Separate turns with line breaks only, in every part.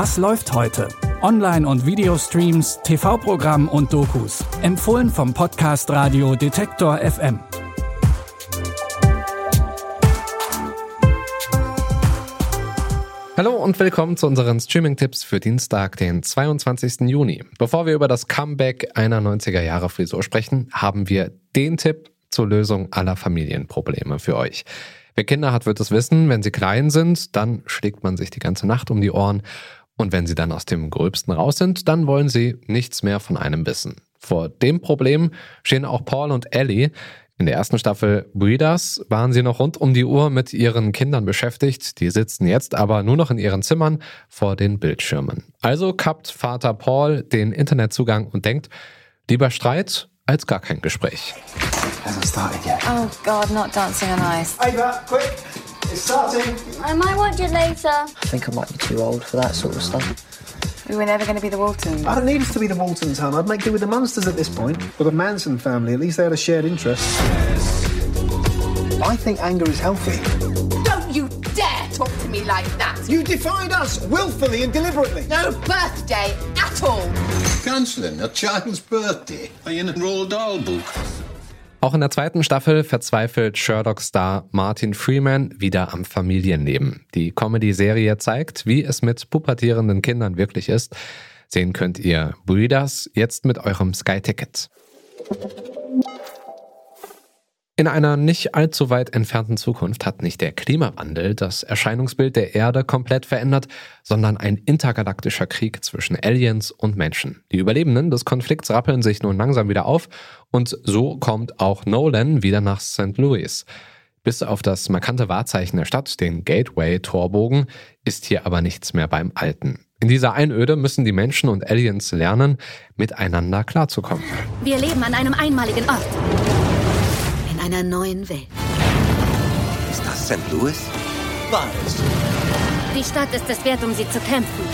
Was läuft heute? Online- und Videostreams, TV-Programm und Dokus. Empfohlen vom Podcast Radio Detektor FM.
Hallo und willkommen zu unseren Streaming-Tipps für Dienstag, den 22. Juni. Bevor wir über das Comeback einer 90er-Jahre-Frisur sprechen, haben wir den Tipp zur Lösung aller Familienprobleme für euch. Wer Kinder hat, wird es wissen, wenn sie klein sind, dann schlägt man sich die ganze Nacht um die Ohren. Und wenn sie dann aus dem Gröbsten raus sind, dann wollen sie nichts mehr von einem wissen. Vor dem Problem stehen auch Paul und Ellie. In der ersten Staffel Breeders waren sie noch rund um die Uhr mit ihren Kindern beschäftigt. Die sitzen jetzt aber nur noch in ihren Zimmern vor den Bildschirmen. Also kappt Vater Paul den Internetzugang und denkt, lieber Streit als gar kein Gespräch.
Hasn't started yet.
Oh God, not dancing on ice.
Ava, quick! It's starting.
I might watch it later.
I think I might be too old for that sort of stuff.
We were never going to be the Waltons.
I don't need us to be the Waltons, hon. I'd make do with the Munsters at this point. Or the Manson family. At least they had a shared interest. I think anger is healthy.
Don't you dare talk to me like that!
You defied us willfully and deliberately.
No birthday at all!
Cancelling a child's birthday Are you in a Roald Dahl book.
Auch in der zweiten Staffel verzweifelt Sherlock-Star Martin Freeman wieder am Familienleben. Die Comedy-Serie zeigt, wie es mit pubertierenden Kindern wirklich ist. Sehen könnt ihr Breeders jetzt mit eurem Sky-Ticket. In einer nicht allzu weit entfernten Zukunft hat nicht der Klimawandel das Erscheinungsbild der Erde komplett verändert, sondern ein intergalaktischer Krieg zwischen Aliens und Menschen. Die Überlebenden des Konflikts rappeln sich nun langsam wieder auf und so kommt auch Nolan wieder nach St. Louis. Bis auf das markante Wahrzeichen der Stadt, den Gateway-Torbogen, ist hier aber nichts mehr beim Alten. In dieser Einöde müssen die Menschen und Aliens lernen, miteinander klarzukommen.
Wir leben an einem einmaligen Ort. In einer neuen Welt.
Ist das St. Louis? War es.
Die Stadt ist es wert, um sie zu kämpfen.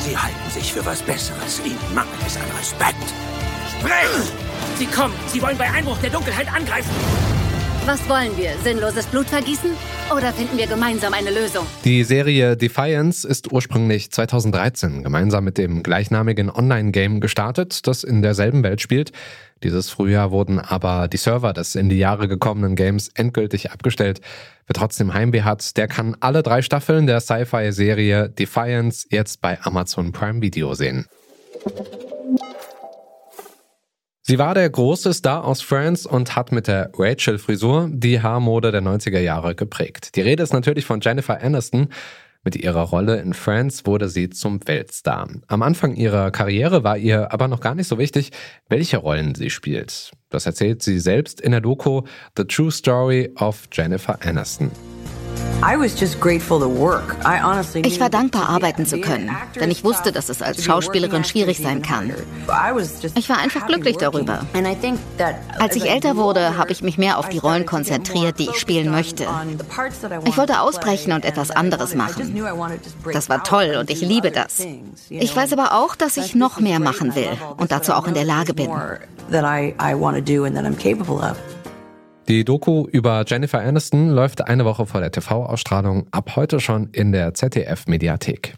Sie halten sich für was Besseres. Ihnen mangelt es an Respekt. Sprich!
Sie kommen! Sie wollen bei Einbruch der Dunkelheit angreifen!
Was wollen wir? Sinnloses Blut vergießen? Oder finden wir gemeinsam eine Lösung?
Die Serie Defiance ist ursprünglich 2013 gemeinsam mit dem gleichnamigen Online-Game gestartet, das in derselben Welt spielt. Dieses Frühjahr wurden aber die Server des in die Jahre gekommenen Games endgültig abgestellt. Wer trotzdem Heimweh hat, der kann alle drei Staffeln der Sci-Fi-Serie Defiance jetzt bei Amazon Prime Video sehen. Sie war der große Star aus Friends und hat mit der Rachel-Frisur die Haarmode der 90er Jahre geprägt. Die Rede ist natürlich von Jennifer Aniston. Mit ihrer Rolle in Friends wurde sie zum Weltstar. Am Anfang ihrer Karriere war ihr aber noch gar nicht so wichtig, welche Rollen sie spielt. Das erzählt sie selbst in der Doku The True Story of Jennifer Aniston.
Ich war dankbar, arbeiten zu können, denn ich wusste, dass es als Schauspielerin schwierig sein kann. Ich war einfach glücklich darüber. Als ich älter wurde, habe ich mich mehr auf die Rollen konzentriert, die ich spielen möchte. Ich wollte ausbrechen und etwas anderes machen. Das war toll und ich liebe das. Ich weiß aber auch, dass ich noch mehr machen will und dazu auch in der Lage bin.
Die Doku über Jennifer Aniston läuft eine Woche vor der TV-Ausstrahlung ab heute schon in der ZDF-Mediathek.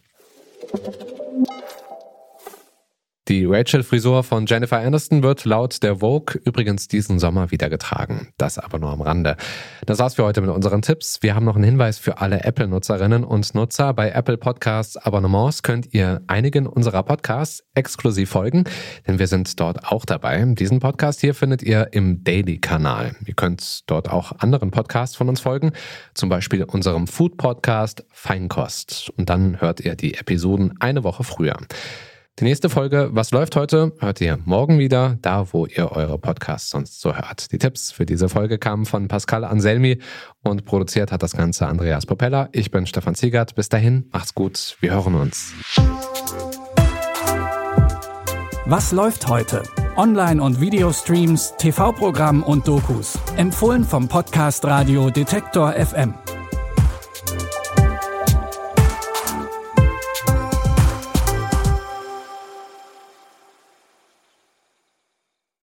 Die Rachel-Frisur von Jennifer Aniston wird laut der Vogue übrigens diesen Sommer wieder getragen. Das aber nur am Rande. Das war's für heute mit unseren Tipps. Wir haben noch einen Hinweis für alle Apple-Nutzerinnen und Nutzer. Bei Apple Podcasts Abonnements könnt ihr einigen unserer Podcasts exklusiv folgen, denn wir sind dort auch dabei. Diesen Podcast hier findet ihr im Daily-Kanal. Ihr könnt dort auch anderen Podcasts von uns folgen, zum Beispiel unserem Food-Podcast Feinkost. Und dann hört ihr die Episoden eine Woche früher. Die nächste Folge Was läuft heute hört ihr morgen wieder, da wo ihr eure Podcasts sonst so hört. Die Tipps für diese Folge kamen von Pascal Anselmi und produziert hat das Ganze Andreas Popella. Ich bin Stefan Ziegert. Bis dahin, macht's gut. Wir hören uns.
Was läuft heute? Online- und Videostreams, TV-Programm und Dokus. Empfohlen vom Podcast Radio Detektor FM.